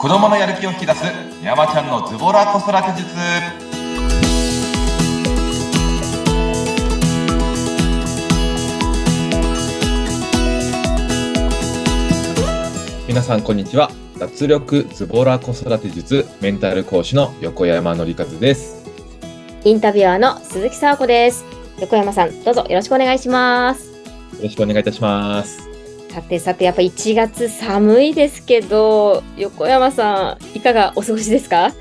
子供のやる気を引き出す山ちゃんのズボラ子育て術皆さんこんにちは脱力ズボラ子育て術メンタル講師の横山則和ですインタビュアーの鈴木沙子です。横山さん、どうぞよろしくお願いします。よろしくお願いいたしますさてさて、やっぱ1月寒いですけど、横山さん、いかがお過ごしですか？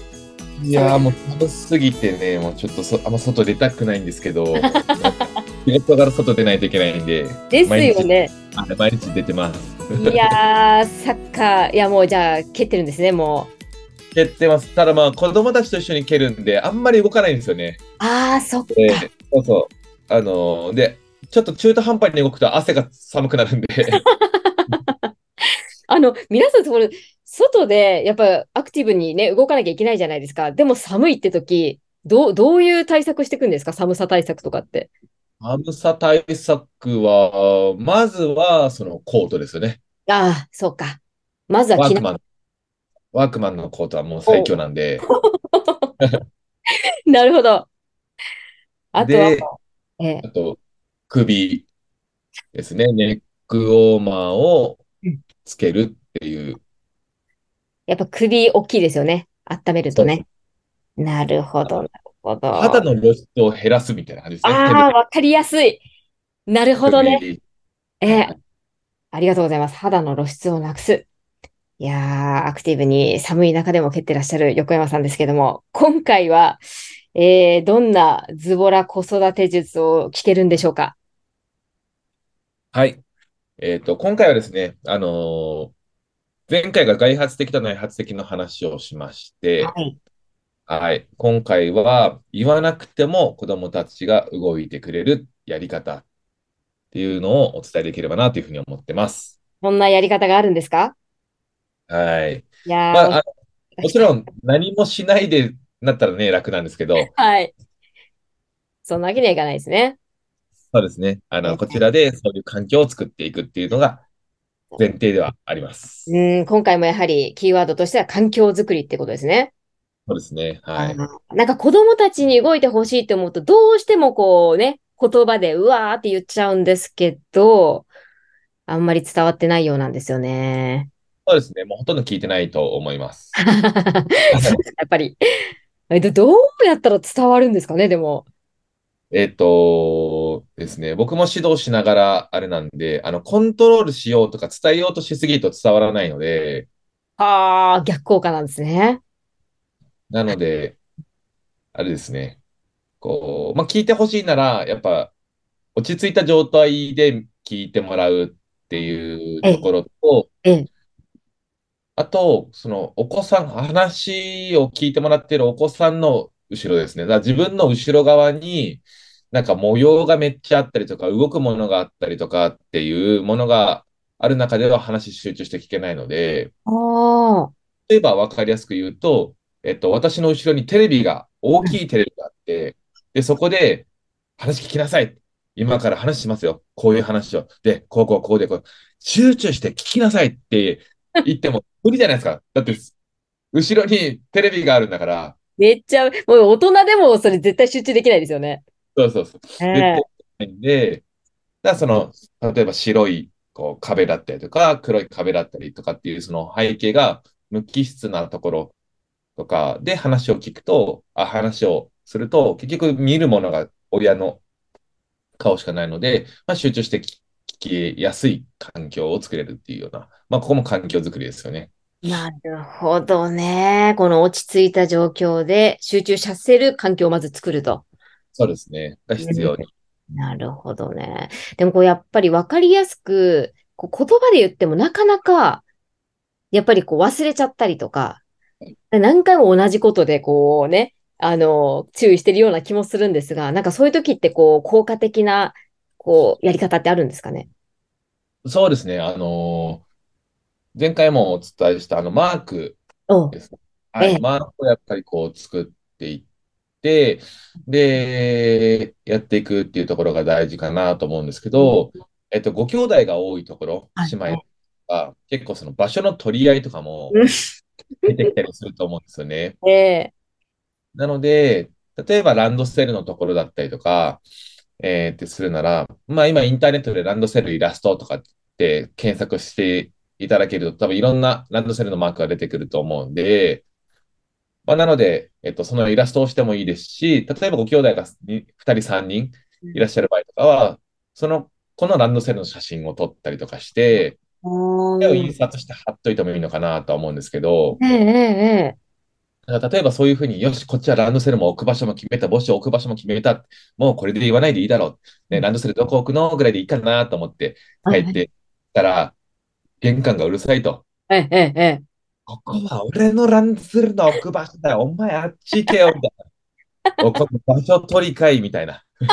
いやーもう寒すぎてねもうちょっとそあんま外出たくないんですけど 仕事から外出ないといけないんでですよね。はい毎日出てますいやー、サッカー、いやもうじゃあ、蹴ってるんですね、もう。蹴ってますただまあ子供たちと一緒に蹴るんであんまり動かないんですよねあー、そっか。でそうそうあのーでちょっと中途半端に動くと汗が寒くなるんで あの、皆さん、そこ外で、やっぱアクティブにね、動かなきゃいけないじゃないですか。でも寒いって時、どう、どういう対策していくんですか？寒さ対策とかって。寒さ対策は、まずは、そのコートですよね。ああ、そうか。まずはワークマン。ワークマンのコートはもう最強なんで。なるほど。あとはで、ええあと、首ですね。ネックウォーマーをつけるっていう。やっぱ首大きいですよね。温めるとね。なるほど、なるほど。肌の露出を減らすみたいな感じですね。ああ、わかりやすい。なるほどね。首ええありがとうございます。肌の露出をなくす。いやー、アクティブに寒い中でも蹴ってらっしゃる横山さんですけども、今回は、えー、どんなズボラ子育て術を聞けるんでしょうか？はい。えっと、今回はですね、あのー前回が外発的と内発的の話をしまして、はい。はい。今回は言わなくても子供たちが動いてくれるやり方っていうのをお伝えできればなというふうに思ってます。こんなやり方があるんですか？はい。いやー、まあ、あもちろん何もしないでなったらね、楽なんですけど、はい。そんなわけにはいかないですね。そうですね。あの、こちらでそういう環境を作っていくっていうのが前提ではあります。うん、今回もやはりキーワードとしては環境づくりってことですね。そうですね。はい。なんか子供たちに動いてほしいって思うと、どうしてもこうね、言葉でうわーって言っちゃうんですけど、あんまり伝わってないようなんですよね。そうですね。もうほとんど聞いてないと思います。やっぱり。どうやったら伝わるんですかね、でも。えっとですね、僕も指導しながらあれなんで、あの、コントロールしようとか伝えようとしすぎると伝わらないので、ああ、逆効果なんですね。なので、あれですね、こう、まあ、聞いてほしいなら、やっぱ、落ち着いた状態で聞いてもらうっていうところと、ええ。あと、その、お子さん、話を聞いてもらっているお子さんの後ろですね。だ自分の後ろ側に、なんか模様がめっちゃあったりとか、動くものがあったりとかっていうものがある中では話集中して聞けないので、ああ、例えば分かりやすく言うと、えっと、私の後ろにテレビが、大きいテレビがあって、で、そこで話聞きなさい。今から話しますよ。こういう話を。で、こうこうこうでこう。集中して聞きなさいって言っても無理じゃないですか。だって、後ろにテレビがあるんだから、めっちゃ、もう大人でもそれ絶対集中できないですよね。そうそうそう。え絶え対ないんで、だその、例えば白いこう壁だったりとか、黒い壁だったりとかっていうその背景が無機質なところとかで話を聞くと、あ、話をすると、結局見るものが親の顔しかないので、まあ、集中して聞聞きやすい環境を作れるっていうような、まあ、ここも環境づくりですよね。なるほどね。この落ち着いた状況で集中させる環境をまず作ると。そうですね。が必要に。なるほどね。でもこうやっぱりわかりやすく、こう言葉で言ってもなかなか、やっぱりこう忘れちゃったりとか、何回も同じことでこうね、あの、注意してるような気もするんですが、なんかそういう時ってこう効果的な、こう、やり方ってあるんですかね？そうですね。あのー前回もお伝えしたあのマークおですね。はい。ええマークをやっぱりこう作っていって、で、やっていくっていうところが大事かなと思うんですけど、えっと、ご兄弟が多いところはい、姉妹が、結構その場所の取り合いとかもうん。出てきたりすると思うんですよね。ええ。なので、例えばランドセルのところだったりとか、えーってするなら、まあ今インターネットでランドセルイラストとかって検索していただけると多分いろんなランドセルのマークが出てくると思うんで、まあなので、えっと、そのイラストをしてもいいですし、例えばご兄弟が2人3人いらっしゃる場合とかは、その、このランドセルの写真を撮ったりとかして、それを印刷して貼っといてもいいのかなとは思うんですけど、ええええ例えばそういうふうに、よし、こっちはランドセルも置く場所も決めた、帽子を置く場所も決めた、もうこれで言わないでいいだろう。ね、ランドセルどこ置くのぐらいでいいかなと思って帰ってたら、玄関がうるさいと。ええここは俺のランドセルの置く場所だよ。お前あっち行けよ、みたいな。場所取りかい、みたいな。場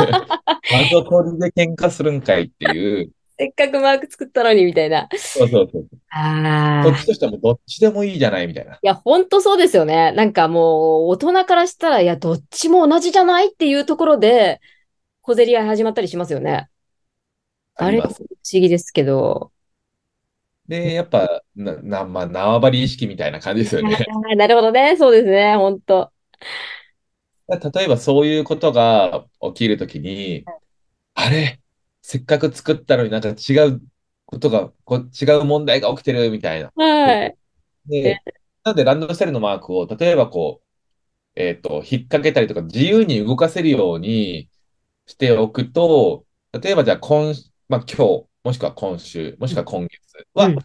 所取りで喧嘩するんかいっていう。せっかくマーク作ったのにみたいな。そうそうそう。ああ。こっちとしてもどっちでもいいじゃない、みたいな。いや、ほんとそうですよね。なんかもう、大人からしたら、いや、どっちも同じじゃないっていうところで、小競り合い始まったりしますよね。あれ、不。思議ですけど。で、やっぱ、な、な、まあ、縄張り意識みたいな感じですよね。なるほどね。そうですね。ほんと。例えばそういうことが起きるときに、あれ、せっかく作ったのになんか違うことが、こう違う問題が起きてるみたいな。はい。で、なのでランドセルのマークを、例えばこう、えっと、引っ掛けたりとか自由に動かせるようにしておくと、例えばじゃあ今、まあ今日、もしくは今週、もしくは今月は、うん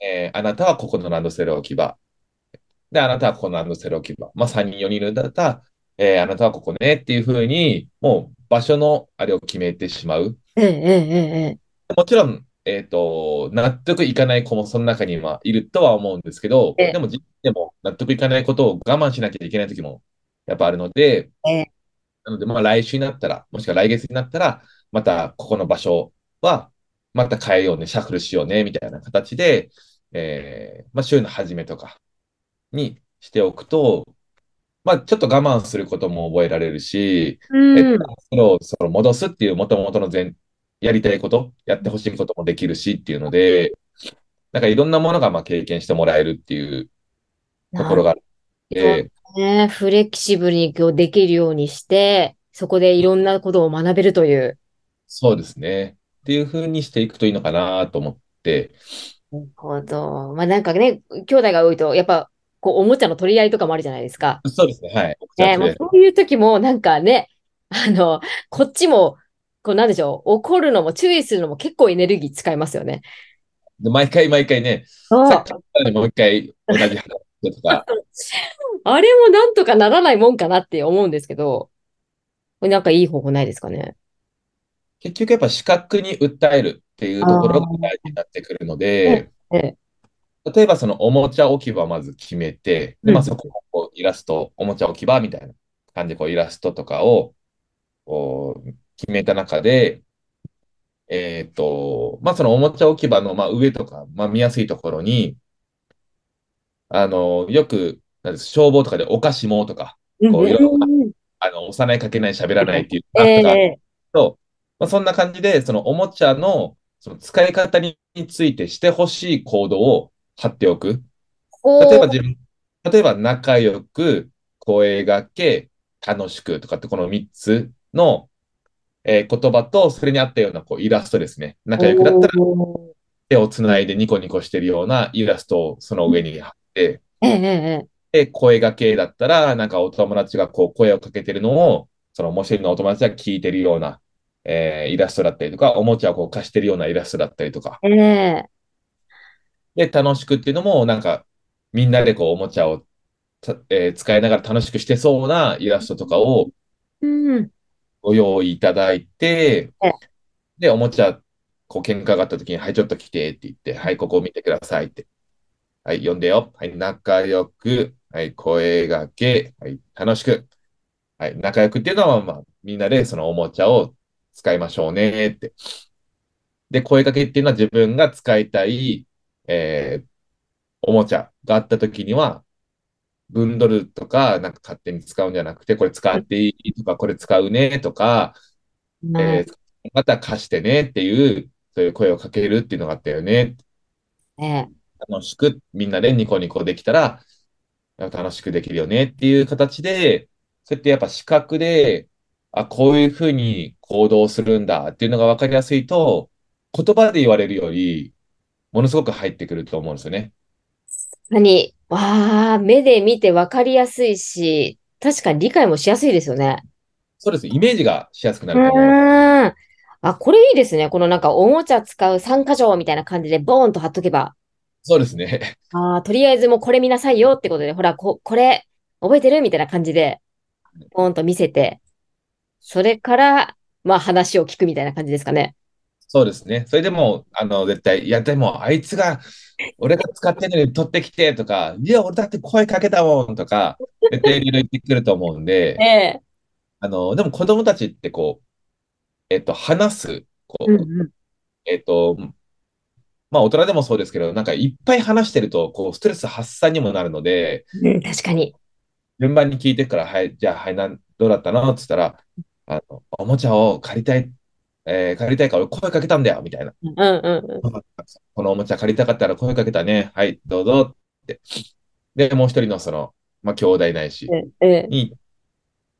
えーあなたはここのランドセル置き場。で、あなたはここのランドセル置き場。まあ3人、4人いるんだったら、えーあなたはここねっていうふうに、もう場所のあれを決めてしまう。ええ、ええ、ええ。もちろん、えっと、納得いかない子もその中にはいるとは思うんですけど、ええでも、じでも納得いかないことを我慢しなきゃいけない時もやっぱあるので、ええなので、まあ来週になったら、もしくは来月になったら、またここの場所は、また変えようね、シャッフルしようね、みたいな形で、えーまあ週の初めとかにしておくと、まあちょっと我慢することも覚えられるし、うん。えそれをその戻すっていう元々の前、やりたいこと、やってほしいこともできるしっていうので、なんかいろんなものがまあ経験してもらえるっていうところがあるので、ね、フレキシブルにできるようにして、そこでいろんなことを学べるという。そうですね。っていう風にしていくといいのかなと思って、なるほど。まあなんかね、兄弟が多いと、やっぱ、こう、おもちゃの取り合いとかもあるじゃないですか。そうですね、はい。ね、もうそういう時も、なんかね、あの、こっちも、こう、なんでしょう、怒るのも注意するのも結構エネルギー使いますよね。で毎回毎回ね、さっきからもう一回同じ話とか、あれもなんとかならないもんかなって思うんですけど、これなんかいい方法ないですかね？結局やっぱ視覚に訴えるっていうところが大事になってくるので、ええ、例えばそのおもちゃ置き場をまず決めて、で、まうん。あそこをこうイラスト、おもちゃ置き場みたいな感じでこうイラストとかをこう決めた中で、えっと、まあそのおもちゃ置き場のまあ上とか、まあ見やすいところに、あの、よく、なんです消防とかでお菓子もとか、こういろあの、押さない、かけない、喋らないっていうと、まあ、そんな感じで、そのおもちゃのその使い方についてしてほしい行動を貼っておく。例えば自分、例えば仲良く、声掛け、楽しくとかってこの3つの、えー言葉と、それに合ったようなこうイラストですね。仲良くだったらお手をつないでニコニコしてるようなイラストをその上に貼って、で、声掛けだったら、なんかお友達がこう声をかけてるのを、そのもしのお友達が聞いてるような、えーイラストだったりとか、おもちゃをこう貸してるようなイラストだったりとか。ええ、で、楽しくっていうのも、なんか、みんなでこうおもちゃをた、えー使いながら楽しくしてそうなイラストとかをうん、ご用意いただいてえ、で、おもちゃ、こう喧嘩があった時に、はい、ちょっと来てって言って、はい、ここを見てくださいって。はい、読んでよ。はい、仲良く。はい、声掛け。はい、楽しく。はい、仲良くっていうのは、まあ、みんなでそのおもちゃを使いましょうねって。で、声掛けっていうのは自分が使いたい、えーおもちゃがあった時には、分取るとか、なんか勝手に使うんじゃなくて、これ使っていいとか、これ使うねとか、えーまた貸してねっていう、そういう声をかけるっていうのがあったよね。ええ、楽しくみんなでニコニコできたら、楽しくできるよねっていう形で、そうやってやっぱ視覚で、あ、こういうふうに行動するんだっていうのが分かりやすいと、言葉で言われるより、ものすごく入ってくると思うんですよね。何？わあ、目で見て分かりやすいし、確かに理解もしやすいですよね。そうです。イメージがしやすくなうると思う。ーん。あ、これいいですね。このなんかおもちゃ使う参加条みたいな感じでボーンと貼っとけば。そうですね。ああ、とりあえずもうこれ見なさいよってことで、ほら、こ、これ覚えてるみたいな感じで、ボーンと見せて、それから、まあ話を聞くみたいな感じですかね。そうですね。それでも、あの、絶対、いや、でも、あいつが、俺が使ってるのに取ってきてとか、いや、俺だって声かけたもんとか、絶対いろいろ言ってくると思うんで、ええ。あの、でも子供たちってこう、えっと、話す、こうんう、うん。えっと、まあ、大人でもそうですけど、なんかいっぱい話してると、こう、ストレス発散にもなるので、うん、確かに。順番に聞いてから、はい、じゃあ、はい、なん、どうだったの？って言ったら、あの、おもちゃを借りたい、えー借りたいから俺声かけたんだよ、みたいな。うんうんうん。このおもちゃ借りたかったら声かけたね。はい、どうぞって。で、もう一人のその、まあ、兄弟ないし、ええ。に、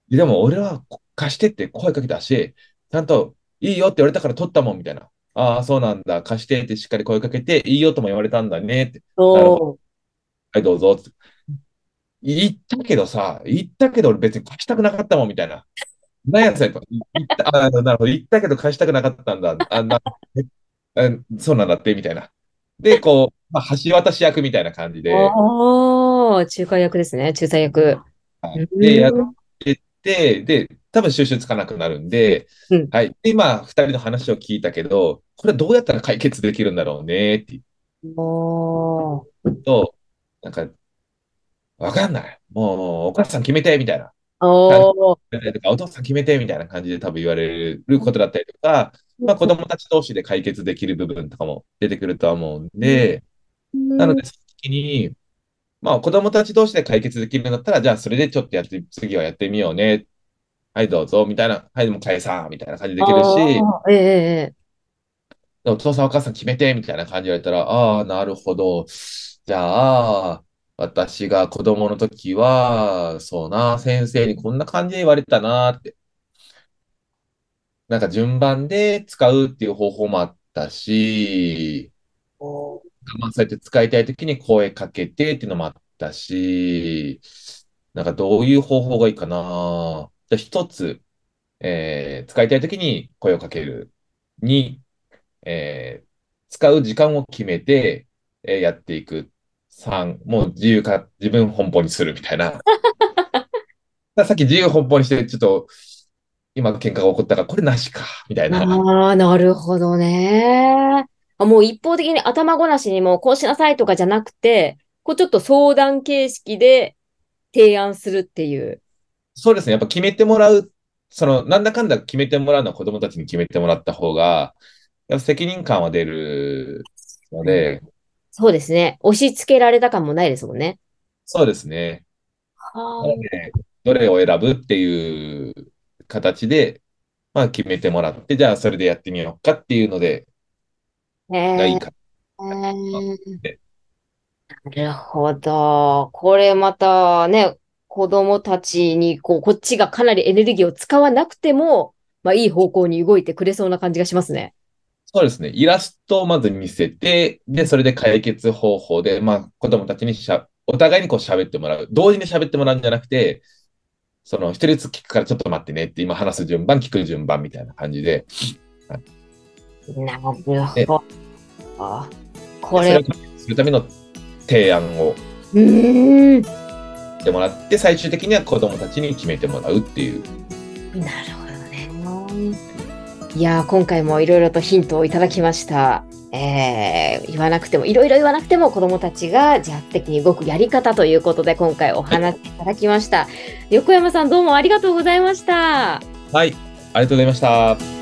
でも俺は貸してって声かけたし、ちゃんといいよって言われたから取ったもん、みたいな。ああ、そうなんだ。貸してってしっかり声かけて、いいよとも言われたんだねって。はい、どうぞって。言ったけどさ、言ったけど俺別に貸したくなかったもん、みたいな。何やつやと。言った、あーなるほど。言ったけど貸したくなかったんだ。あ、な、そうなんだって、みたいな。で、こう、まあ、橋渡し役みたいな感じで、おー、仲介役ですね。仲裁役。はいで、やっうんてって、で、多分収集つかなくなるんで、うんはい。で、まあ、二人の話を聞いたけど、これどうやったら解決できるんだろうね、っておー。と、なんか、わかんない。もう、お母さん決めて、みたいな。おお父さん決めてみたいな感じで多分言われることだったりとか、まあ、子供たち同士で解決できる部分とかも出てくるとは思うんで、なので、その時に、まあ、子供たち同士で解決できるんだったら、じゃあ、それでちょっとやって、次はやってみようね。はい、どうぞ、みたいな。はい、でも返さん、みたいな感じでできるし、えお父さんお母さん決めて、みたいな感じで言われたら、ああ、なるほど。じゃあ、私が子供の時は、そうな、先生にこんな感じで言われたなって。なんか順番で使うっていう方法もあったし、おーまあ、そうやって使いたい時に声かけてっていうのもあったし、なんかどういう方法がいいかな。じゃあ一つ、えー使いたい時に声をかける。に、えー使う時間を決めて、えーやっていく。3、もう自由か、自分奔放にするみたいな。さっき自由奔放にして、ちょっと、今喧嘩が起こったから、これなしか、みたいな。ああ、なるほどね。あ、もう一方的に頭ごなしにもうこうしなさいとかじゃなくて、こうちょっと相談形式で提案するっていう。そうですね。やっぱ決めてもらう、その、なんだかんだ決めてもらうのは子供たちに決めてもらった方が、責任感は出るので、そうですね。押し付けられた感もないですもんね。そうですね。はなので、どれを選ぶっていう形で、まあ決めてもらって、じゃあそれでやってみようかっていうので、がいいか。ーなるほど。これまたね、子供たちにこう、こっちがかなりエネルギーを使わなくても、まあいい方向に動いてくれそうな感じがしますね。そうですね。イラストをまず見せて、で、それで解決方法で、まあ子供たちにしゃ、お互いにこう喋ってもらう。同時に喋ってもらうんじゃなくて、その一人ずつ聞くからちょっと待ってねって、今話す順番、聞く順番みたいな感じで、なるほえど。これするための提案をうーん。してもらって、最終的には子供たちに決めてもらうっていう。なるほどね。いやー、今回もいろいろとヒントをいただきました。えー、言わなくても、いろいろ言わなくても子供たちが自発的に動くやり方ということで、今回お話しいただきました。横山さんどうもありがとうございました。はい。ありがとうございました。